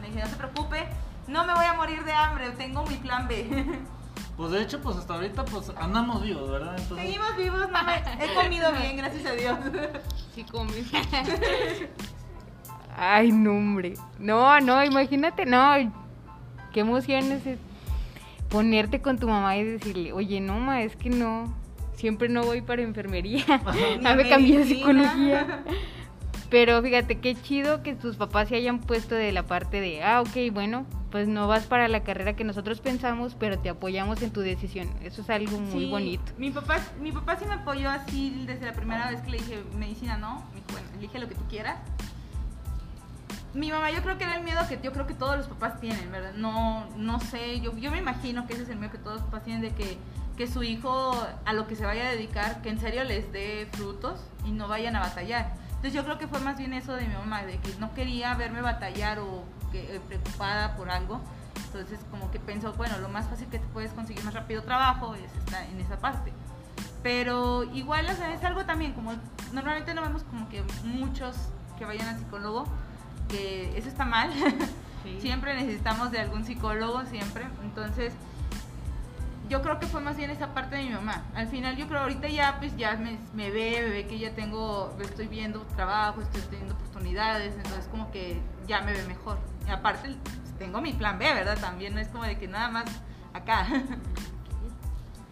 le dije, no se preocupe, no me voy a morir de hambre, tengo mi plan B. Pues de hecho, pues hasta ahorita, pues andamos vivos, ¿verdad? Entonces, Seguimos vivos, no me, he comido bien, gracias a Dios. Sí, comes. Ay, no, hombre. No, no, imagínate, no. Qué emoción es ponerte con tu mamá y decirle, oye, no, ma, es que no. Siempre no voy para enfermería. Ya me cambié medicina. psicología. Pero fíjate, qué chido que tus papás se hayan puesto de la parte de, ah, ok, bueno, pues no vas para la carrera que nosotros pensamos, pero te apoyamos en tu decisión. Eso es algo muy Sí, bonito. Mi papá, mi papá sí me apoyó así desde la primera vez que le dije medicina, no. Me dijo, bueno, elige lo que tú quieras. Mi mamá, yo creo que era el miedo que yo creo que todos los papás tienen, ¿verdad? No, no sé, yo, yo me imagino que ese es el miedo que todos los papás tienen de que, que su hijo a lo que se vaya a dedicar, que en serio les dé frutos y no vayan a batallar. Entonces yo creo que fue más bien eso de mi mamá, de que no quería verme batallar o que, eh, preocupada por algo. Entonces como que pensó, bueno, lo más fácil que te puedes conseguir más rápido trabajo es estar en esa parte. Pero igual, o sea, es algo también, como normalmente no vemos como que muchos que vayan al psicólogo, que eso está mal. Sí. siempre necesitamos de algún psicólogo, siempre. Entonces, yo creo que fue más bien esa parte de mi mamá. Al final, yo creo ahorita ya, pues ya me, me ve, me ve que ya tengo, estoy viendo trabajo, estoy teniendo oportunidades, entonces como que ya me ve mejor. Y aparte, pues, tengo mi plan B, ¿verdad? También no es como de que nada más acá.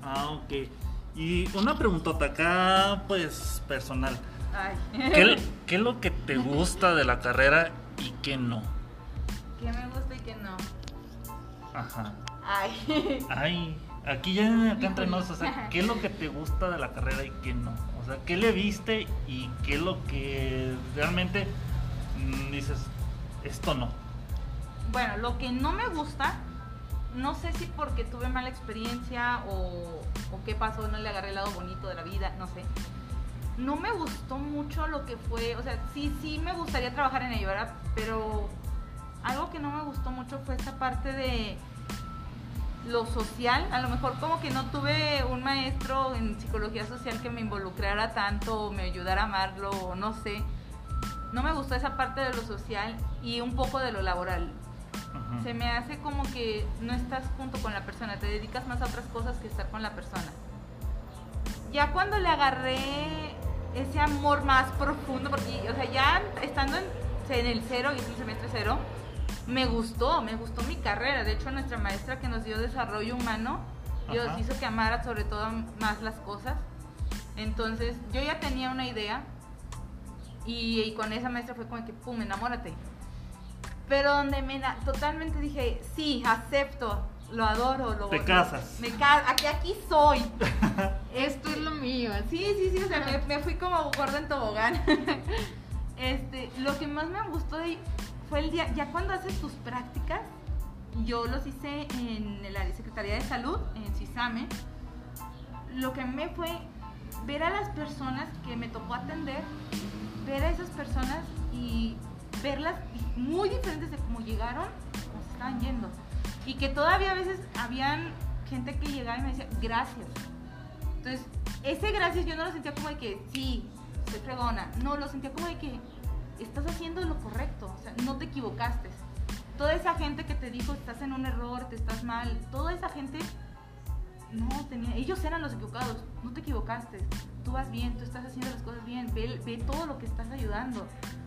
Ah, ok. Y una preguntota acá, pues, personal. Ay. ¿Qué, qué es lo que te gusta de la carrera y qué no? ¿Qué me gusta y qué no? Ajá. Ay. Ay, aquí ya acá entre nos, o sea, ¿qué es lo que te gusta de la carrera y qué no? O sea, ¿qué le viste y qué es lo que realmente mm, dices, esto no? Bueno, lo que no me gusta, no sé si porque tuve mala experiencia o, o qué pasó, no le agarré el lado bonito de la vida, no sé. No me gustó mucho lo que fue, o sea, sí, sí me gustaría trabajar en ello, ¿verdad? Pero algo que no me gustó mucho fue esta parte de lo social. A lo mejor como que no tuve un maestro en psicología social que me involucrara tanto o me ayudara a amarlo, o no sé. No me gustó esa parte de lo social y un poco de lo laboral. Se me hace como que no estás junto con la persona, te dedicas más a otras cosas que estar con la persona. Ya cuando le agarré ese amor más profundo, porque, o sea, ya estando en, en el cero, y es el semestre cero, me gustó, me gustó mi carrera. De hecho, nuestra maestra que nos dio desarrollo humano, Dios Ajá. hizo que amara sobre todo más las cosas. Entonces, yo ya tenía una idea y, y con esa maestra fue como que, pum, enamórate. Pero donde me totalmente dije, sí, acepto, lo adoro, lo Te casas. Me caso, aquí, aquí soy. Esto es lo mío. Sí, sí, sí, o sea, me, me fui como gorda en tobogán. Este, lo que más me gustó de fue el día, ya cuando haces tus prácticas, yo los hice en la Secretaría de Salud, en CISAME. Lo que me fue ver a las personas que me tocó atender, ver a esas personas y verlas muy diferentes de cómo llegaron o se estaban yendo. Y que todavía a veces habían gente que llegaba y me decía, gracias. Entonces, ese gracias yo no lo sentía como de que, sí, soy fregona. No, lo sentía como de que estás haciendo lo correcto. O sea, no te equivocaste. Toda esa gente que te dijo, estás en un error, te estás mal, toda esa gente, no, tenía, ellos eran los equivocados. No te equivocaste. Tú vas bien, tú estás haciendo las cosas bien. Ve, ve todo lo que estás ayudando.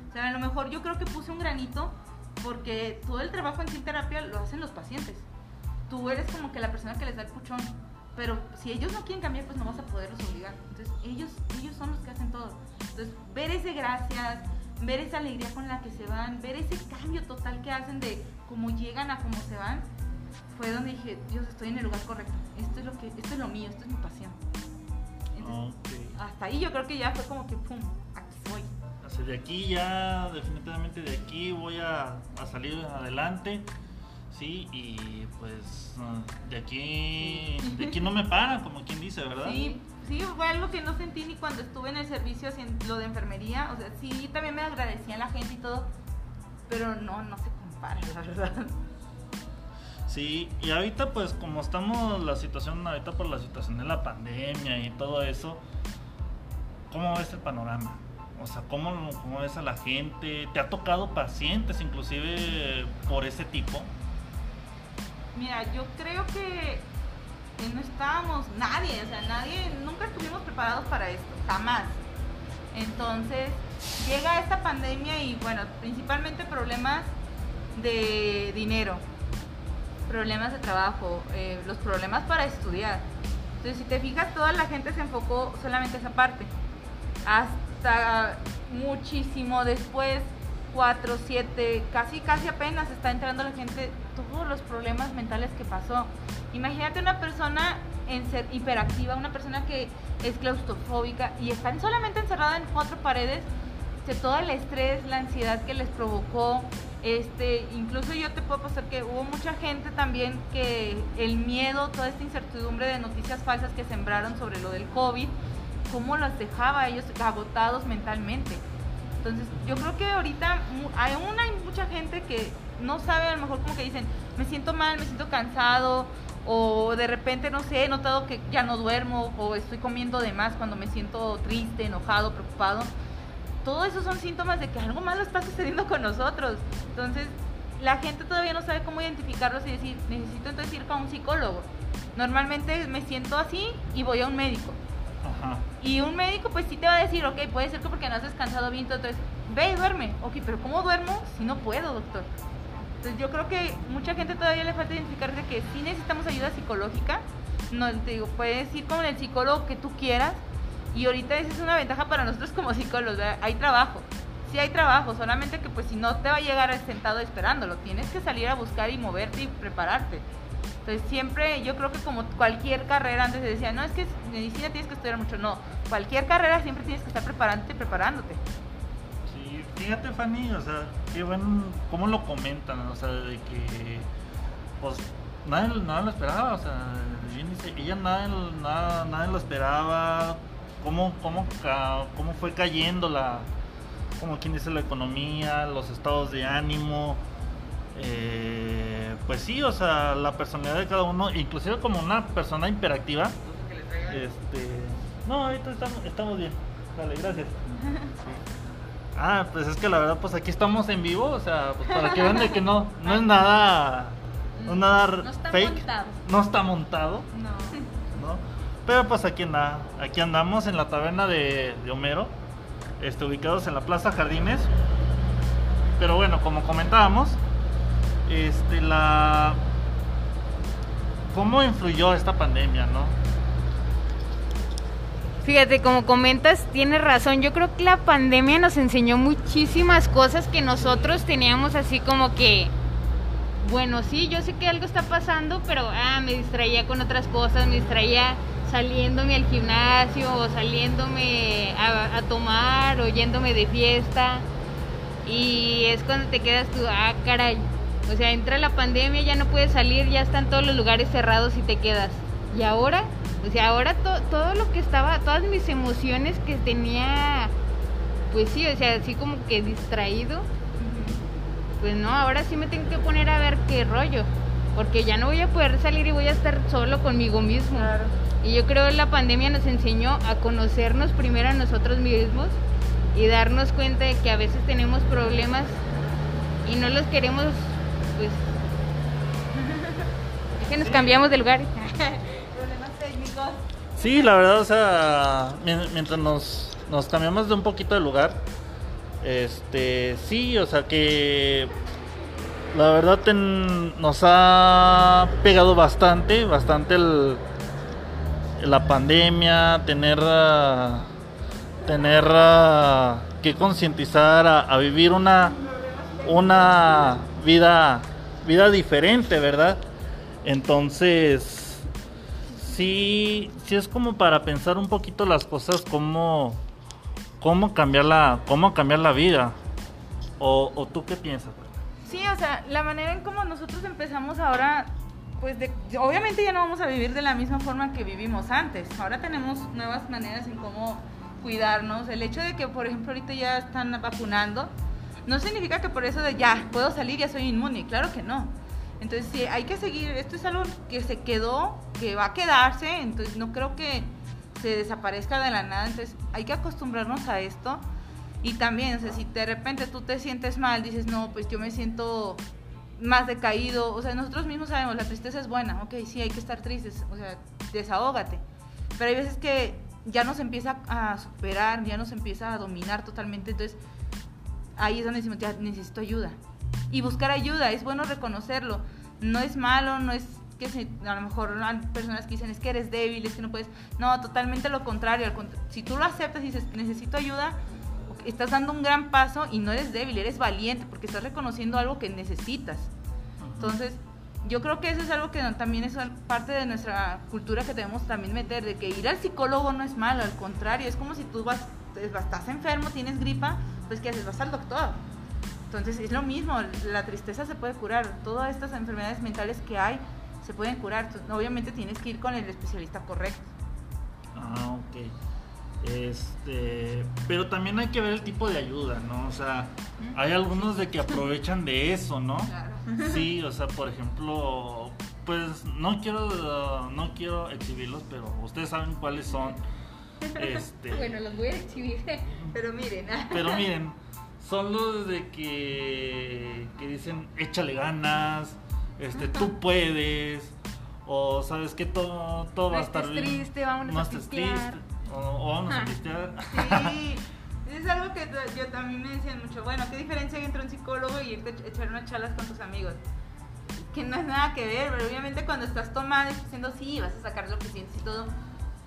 O sea, a lo mejor yo creo que puse un granito porque todo el trabajo en sin terapia lo hacen los pacientes. Tú eres como que la persona que les da el puchón. Pero si ellos no quieren cambiar, pues no vas a poderlos obligar. Entonces, ellos, ellos son los que hacen todo. Entonces, ver ese gracias, ver esa alegría con la que se van, ver ese cambio total que hacen de cómo llegan a cómo se van, fue donde dije, Dios, estoy en el lugar correcto. Esto es lo que, esto es lo mío, esto es mi pasión. Entonces, Ok. hasta ahí yo creo que ya fue como que, pum, aquí. O sea, de aquí ya, definitivamente de aquí voy a, a salir adelante. Sí, y pues de aquí, de aquí no me para, como quien dice, ¿verdad? Sí, sí, fue algo que no sentí ni cuando estuve en el servicio lo de enfermería. O sea, sí, también me agradecía la gente y todo, pero no, no se compara, la verdad. Sí, y ahorita pues como estamos la situación ahorita por la situación de la pandemia y todo eso, ¿cómo ves el panorama? O sea, ¿cómo, ves a la gente? ¿Te ha tocado pacientes inclusive por ese tipo? Mira, yo creo que, que no estábamos, nadie, o sea, nadie, nunca estuvimos preparados para esto, jamás. Entonces, llega esta pandemia y bueno, principalmente problemas de dinero, problemas de trabajo, eh, los problemas para estudiar. Entonces, si te fijas, toda la gente se enfocó solamente a esa parte. Hasta muchísimo después, 4, 7, casi, casi apenas está entrando la gente, todos los problemas mentales que pasó. Imagínate una persona en ser hiperactiva, una persona que es claustrofóbica y están solamente encerrada en cuatro paredes, de todo el estrés, la ansiedad que les provocó, este, incluso yo te puedo pasar que hubo mucha gente también que el miedo, toda esta incertidumbre de noticias falsas que sembraron sobre lo del COVID, cómo las dejaba ellos agotados mentalmente. Entonces, yo creo que ahorita aún hay mucha gente que no sabe, a lo mejor como que dicen, me siento mal, me siento cansado, o de repente, no sé, he notado que ya no duermo, o estoy comiendo de más cuando me siento triste, enojado, preocupado. Todo eso son síntomas de que algo malo está sucediendo con nosotros. Entonces, la gente todavía no sabe cómo identificarlos y decir, necesito entonces ir con un psicólogo. Normalmente me siento así y voy a un médico. Y un médico pues sí te va a decir, ok, puede ser que porque no has descansado bien, entonces ve y duerme. Ok, pero ¿cómo duermo si no puedo, doctor? Entonces yo creo que mucha gente todavía le falta identificar de que sí necesitamos ayuda psicológica. No, te digo, puedes ir con el psicólogo que tú quieras. Y ahorita esa es una ventaja para nosotros como psicólogos, hay trabajo. Sí hay trabajo, solamente que pues si no te va a llegar sentado esperándolo, tienes que salir a buscar y moverte y prepararte. Entonces siempre, yo creo que como cualquier carrera, antes decía, no, es que medicina tienes que estudiar mucho, no, cualquier carrera siempre tienes que estar preparándote preparándote. Sí, fíjate Fanny, o sea, qué bueno, cómo lo comentan, o sea, de que, pues, nadie, nadie lo esperaba, o sea, ella nadie, nada, nadie lo esperaba, cómo, cómo, cómo fue cayendo la, como quien dice, la economía, los estados de ánimo. Eh, pues sí, o sea, la personalidad de cada uno, inclusive como una persona hiperactiva. Este, no, ahorita estamos, estamos bien. Dale, gracias. Ah, pues es que la verdad, pues aquí estamos en vivo, o sea, pues para que vean de que no, no es nada, no es nada No está fake, montado. no está montado, No. ¿no? Pero pues aquí anda, aquí andamos en la taberna de, de Homero, este, ubicados en la Plaza Jardines. Pero bueno, como comentábamos, este, la, cómo influyó esta pandemia, ¿no? Fíjate, como comentas, tienes razón. Yo creo que la pandemia nos enseñó muchísimas cosas que nosotros teníamos así como que, bueno, sí, yo sé que algo está pasando, pero ah, me distraía con otras cosas, me distraía saliéndome al gimnasio o saliéndome a, a tomar o yéndome de fiesta. Y es cuando te quedas tú, ah, caray. O sea, entra la pandemia, ya no puedes salir, ya están todos los lugares cerrados y te quedas. ¿Y ahora? O sea, ahora to- todo lo que estaba, todas mis emociones que tenía, pues sí, o sea, así como que distraído, pues no, ahora sí me tengo que poner a ver qué rollo, porque ya no voy a poder salir y voy a estar solo conmigo mismo. Claro. Y yo creo que la pandemia nos enseñó a conocernos primero a nosotros mismos y darnos cuenta de que a veces tenemos problemas y no los queremos, pues... Es que nos cambiamos de lugar. Problemas técnicos. Sí, la verdad, o sea, mien- mientras nos, nos cambiamos de un poquito de lugar, este, sí, o sea que la verdad ten- nos ha pegado bastante, bastante el, la pandemia, tener, ah, tener ah, que concientizar a, a vivir una, una vida, vida diferente, ¿verdad? Entonces, sí, sí es como para pensar un poquito las cosas, cómo, cómo cambiar la, cómo cambiar la vida. O, tú qué piensas? Sí, o sea, la manera en cómo nosotros empezamos ahora, pues de, obviamente ya no vamos a vivir de la misma forma que vivimos antes. Ahora tenemos nuevas maneras en cómo cuidarnos. El hecho de que, por ejemplo, ahorita ya están vacunando, no significa que por eso de ya puedo salir, ya soy inmune. Claro que no. Entonces, sí, hay que seguir. Esto es algo que se quedó, que va a quedarse. Entonces, no creo que se desaparezca de la nada. Entonces, hay que acostumbrarnos a esto. Y también, o sea, si de repente tú te sientes mal, dices, no, pues yo me siento más decaído. O sea, nosotros mismos sabemos, la tristeza es buena. Ok, sí, hay que estar tristes. O sea, desahógate. Pero hay veces que ya nos empieza a superar, ya nos empieza a dominar totalmente. Entonces, ahí es donde decimos, ya necesito ayuda. Y buscar ayuda, es bueno reconocerlo. No es malo, no es que se- a lo mejor hay personas que dicen es que eres débil, es que no puedes. No, totalmente lo contrario. Si tú lo aceptas y dices necesito ayuda, estás dando un gran paso y no eres débil, eres valiente porque estás reconociendo algo que necesitas. Entonces, yo creo que eso es algo que también es parte de nuestra cultura que debemos también meter, de que ir al psicólogo no es malo, al contrario, es como si tú vas, estás enfermo, tienes gripa, pues ¿qué haces? Vas al doctor. Entonces es lo mismo, la tristeza se puede curar, todas estas enfermedades mentales que hay se pueden curar, obviamente tienes que ir con el especialista correcto. Ah, ok. Este, pero también hay que ver el tipo de ayuda, ¿no? O sea, hay algunos de que aprovechan de eso, ¿no? Claro. Sí, o sea, por ejemplo, pues no quiero no quiero exhibirlos, pero ustedes saben cuáles son. Este, Bueno, los voy a exhibir. Pero miren, pero miren, son los de que que dicen échale ganas, este tú puedes o sabes que todo todo No va a estar bien. triste, vámonos no a pistear. triste, o, o vámonos a Ajá. pistear. Sí, es algo que yo también me decían mucho. Bueno, ¿qué diferencia hay entre un psicólogo y irte a echar unas charlas con tus amigos? Que no es nada que ver, pero obviamente cuando estás tomando y estás diciendo sí, vas a sacar lo que sientes y todo.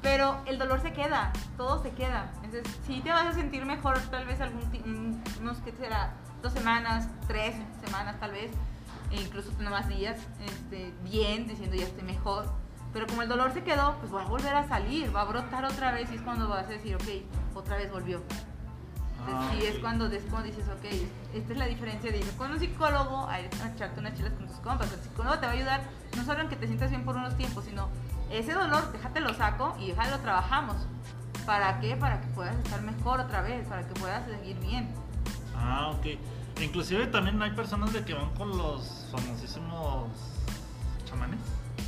Pero el dolor se queda, todo se queda. Entonces, sí te vas a sentir mejor tal vez algún unos, ¿qué será? Dos semanas, tres semanas tal vez, e incluso más días, este, bien, diciendo ya estoy mejor. Pero como el dolor se quedó, pues va a volver a salir, va a brotar otra vez y es cuando vas a decir, ok, otra vez volvió. Entonces, Ah, sí, es cuando después dices, ok, esta es la diferencia de ir con un psicólogo a echarte unas chelas con tus compas. El psicólogo te va a ayudar no solo en que te sientas bien por unos tiempos, sino ese dolor, déjate lo saco y déjalo trabajamos. ¿Para qué? Para que puedas estar mejor otra vez, para que puedas seguir bien. Ah, ok. Inclusive también hay personas de que van con los famosísimos chamanes.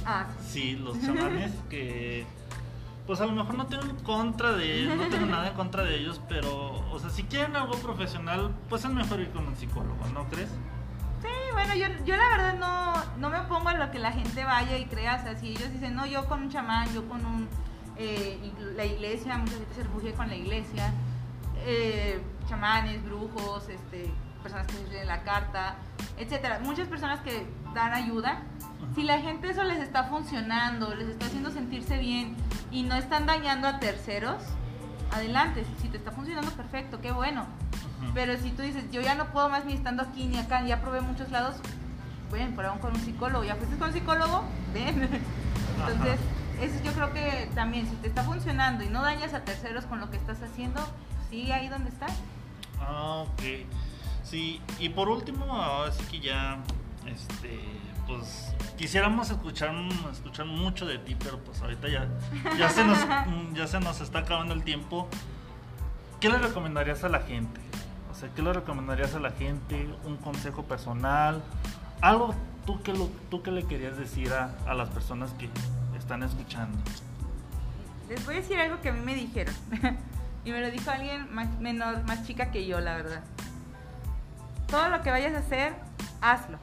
Ah, Sí, los chamanes que pues a lo mejor no tienen contra de no tengo nada en contra de ellos, pero o sea, si quieren algo profesional, pues es mejor ir con un psicólogo, ¿no crees? Bueno, yo, yo la verdad no, no me opongo a lo que la gente vaya y crea. O sea, si ellos dicen, no, yo con un chamán, yo con un, eh, la iglesia, mucha gente se refugia con la iglesia, eh, chamanes, brujos, este, personas que leen la carta, etcétera. Muchas personas que dan ayuda. Si la gente eso les está funcionando, les está haciendo sentirse bien y no están dañando a terceros, adelante. Si te está funcionando, perfecto, qué bueno. Pero si tú dices, yo ya no puedo más ni estando aquí ni acá, ya probé muchos lados, ven, por aún con un psicólogo. ¿Ya fuiste con un psicólogo? Ven. Entonces, eso yo creo que también, si te está funcionando y no dañas a terceros con lo que estás haciendo, sigue ahí donde estás. Ah, ok. Sí, y por último, ahora sí que ya, este, pues quisiéramos escuchar, escuchar mucho de ti, pero pues ahorita ya, ya, se nos, ya se nos está acabando el tiempo. ¿Qué le recomendarías a la gente? Sea, ¿qué le recomendarías a la gente? ¿Un consejo personal? Algo tú que, lo, tú que le querías decir a, a las personas que están escuchando. Les voy a decir algo que a mí me dijeron. y me lo dijo alguien más, menor, más chica que yo, la verdad. Todo lo que vayas a hacer, hazlo.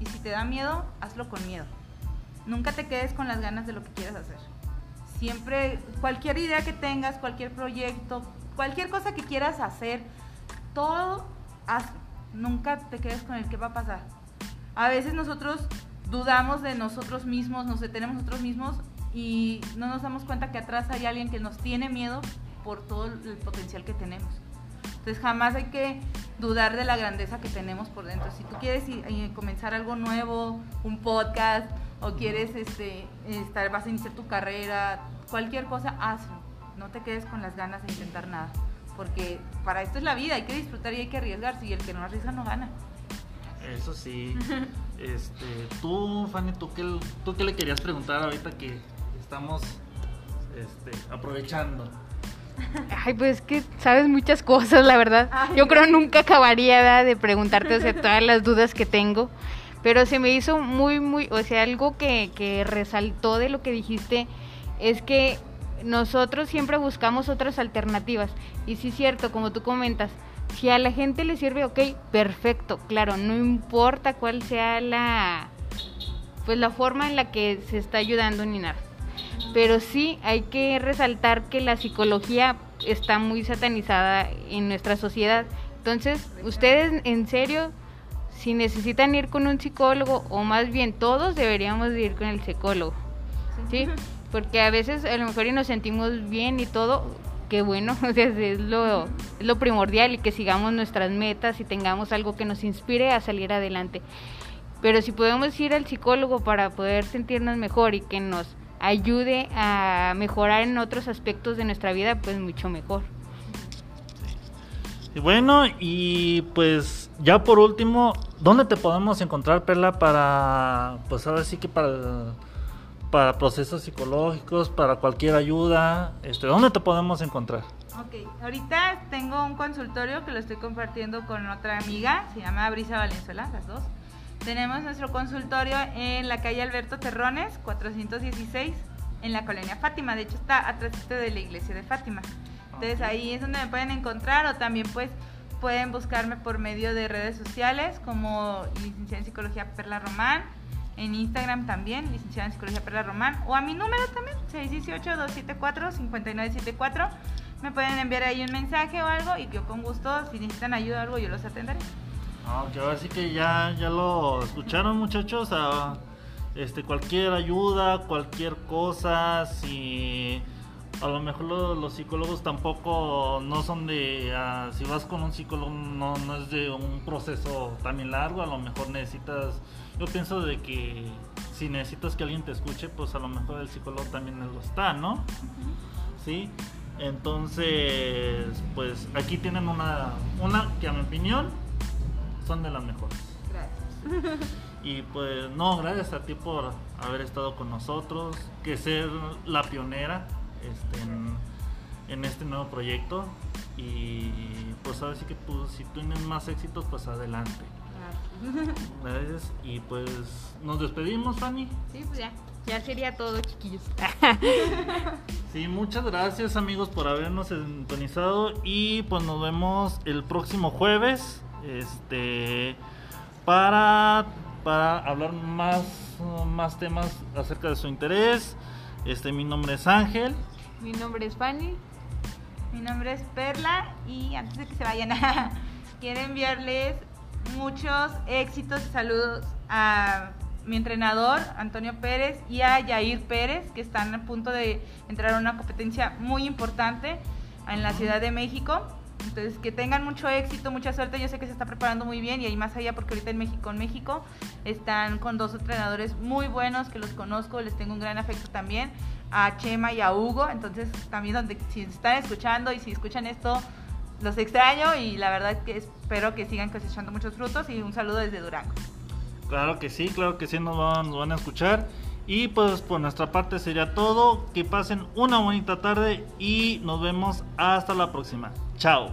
Y si te da miedo, hazlo con miedo. Nunca te quedes con las ganas de lo que quieras hacer. Siempre, cualquier idea que tengas, cualquier proyecto, cualquier cosa que quieras hacer, todo hazlo. Nunca te quedes con el que va a pasar. A veces nosotros dudamos de nosotros mismos, nos detenemos nosotros mismos y no nos damos cuenta que atrás hay alguien que nos tiene miedo por todo el potencial que tenemos. Entonces jamás hay que dudar de la grandeza que tenemos por dentro. Si tú quieres i- comenzar algo nuevo, un podcast, o quieres este, estar, vas a iniciar tu carrera, cualquier cosa, hazlo. No te quedes con las ganas de intentar nada. Porque para esto es la vida, hay que disfrutar y hay que arriesgarse. Y el que no arriesga no gana. Eso sí. Este, tú, Fanny, ¿tú qué, ¿tú qué le querías preguntar ahorita que estamos este, aprovechando? Ay, pues es que sabes muchas cosas, la verdad. Ay, Yo creo nunca acabaría ¿verdad? de preguntarte o sea, todas las dudas que tengo. Pero se me hizo muy, muy, o sea, algo que, que resaltó de lo que dijiste es que nosotros siempre buscamos otras alternativas. Y sí es cierto, como tú comentas, si a la gente le sirve, ok, perfecto, claro, no importa cuál sea la, pues la forma en la que se está ayudando ni nada. Pero sí hay que resaltar que la psicología está muy satanizada en nuestra sociedad. Entonces, ustedes en serio, si necesitan ir con un psicólogo, o más bien todos deberíamos de ir con el psicólogo. ¿Sí? Porque a veces a lo mejor y nos sentimos bien y todo, qué bueno, o sea, es lo, es lo primordial y que sigamos nuestras metas y tengamos algo que nos inspire a salir adelante. Pero si podemos ir al psicólogo para poder sentirnos mejor y que nos ayude a mejorar en otros aspectos de nuestra vida, pues mucho mejor. Y bueno, y pues ya por último, ¿dónde te podemos encontrar, Perla, para, pues ahora sí que para, para procesos psicológicos, para cualquier ayuda? Este, ¿Dónde te podemos encontrar? Ok, ahorita tengo un consultorio que lo estoy compartiendo con otra amiga, se llama Brisa Valenzuela, las dos. Tenemos nuestro consultorio en la calle Alberto Terrones, 416, en la colonia Fátima. De hecho, está atrás de la iglesia de Fátima. Entonces Ok. ahí es donde me pueden encontrar o también pues pueden buscarme por medio de redes sociales como licenciada en psicología Perla Román, en Instagram también, licenciada en psicología Perla Román, o a mi número también, 618-274-5974. Me pueden enviar ahí un mensaje o algo y yo con gusto, si necesitan ayuda o algo, yo los atenderé. Ah, que ahora sí que ya, ya lo escucharon muchachos, a, este, cualquier ayuda, cualquier cosa, si a lo mejor lo- los psicólogos tampoco no son de, ah, si vas con un psicólogo no, no es de un proceso también largo, a lo mejor necesitas, yo pienso de que si necesitas que alguien te escuche, pues a lo mejor el psicólogo también lo está, ¿no? ¿sí? Entonces, pues aquí tienen una, una que a mi opinión son de las mejores. Gracias. Y pues no, gracias a ti por haber estado con nosotros, que ser la pionera este, en, en este nuevo proyecto. Y pues ahora sí que tú, si tienes más éxitos, pues adelante. Gracias. Y pues nos despedimos, Fanny. Sí, pues ya. Ya sería todo, chiquillos. Sí, muchas gracias amigos por habernos sintonizado y pues nos vemos el próximo jueves este para para hablar más más temas acerca de su interés. Este mi nombre es Ángel. Mi nombre es Fanny. Mi nombre es Perla y antes de que se vayan, quiero enviarles muchos éxitos y saludos a mi entrenador, Antonio Pérez, y a Yair Pérez, que están a punto de entrar a una competencia muy importante en la Ciudad de México. Entonces, que tengan mucho éxito, mucha suerte. Yo sé que se está preparando muy bien y ahí más allá, porque ahorita en México, en México, están con dos entrenadores muy buenos que los conozco, les tengo un gran afecto también, a Chema y a Hugo. Entonces, también donde si están escuchando y si escuchan esto, los extraño y la verdad que espero que sigan cosechando muchos frutos y un saludo desde Durango. Claro que sí, claro que sí, nos van, nos van a escuchar. Y pues por nuestra parte sería todo. Que pasen una bonita tarde y nos vemos hasta la próxima. Chao.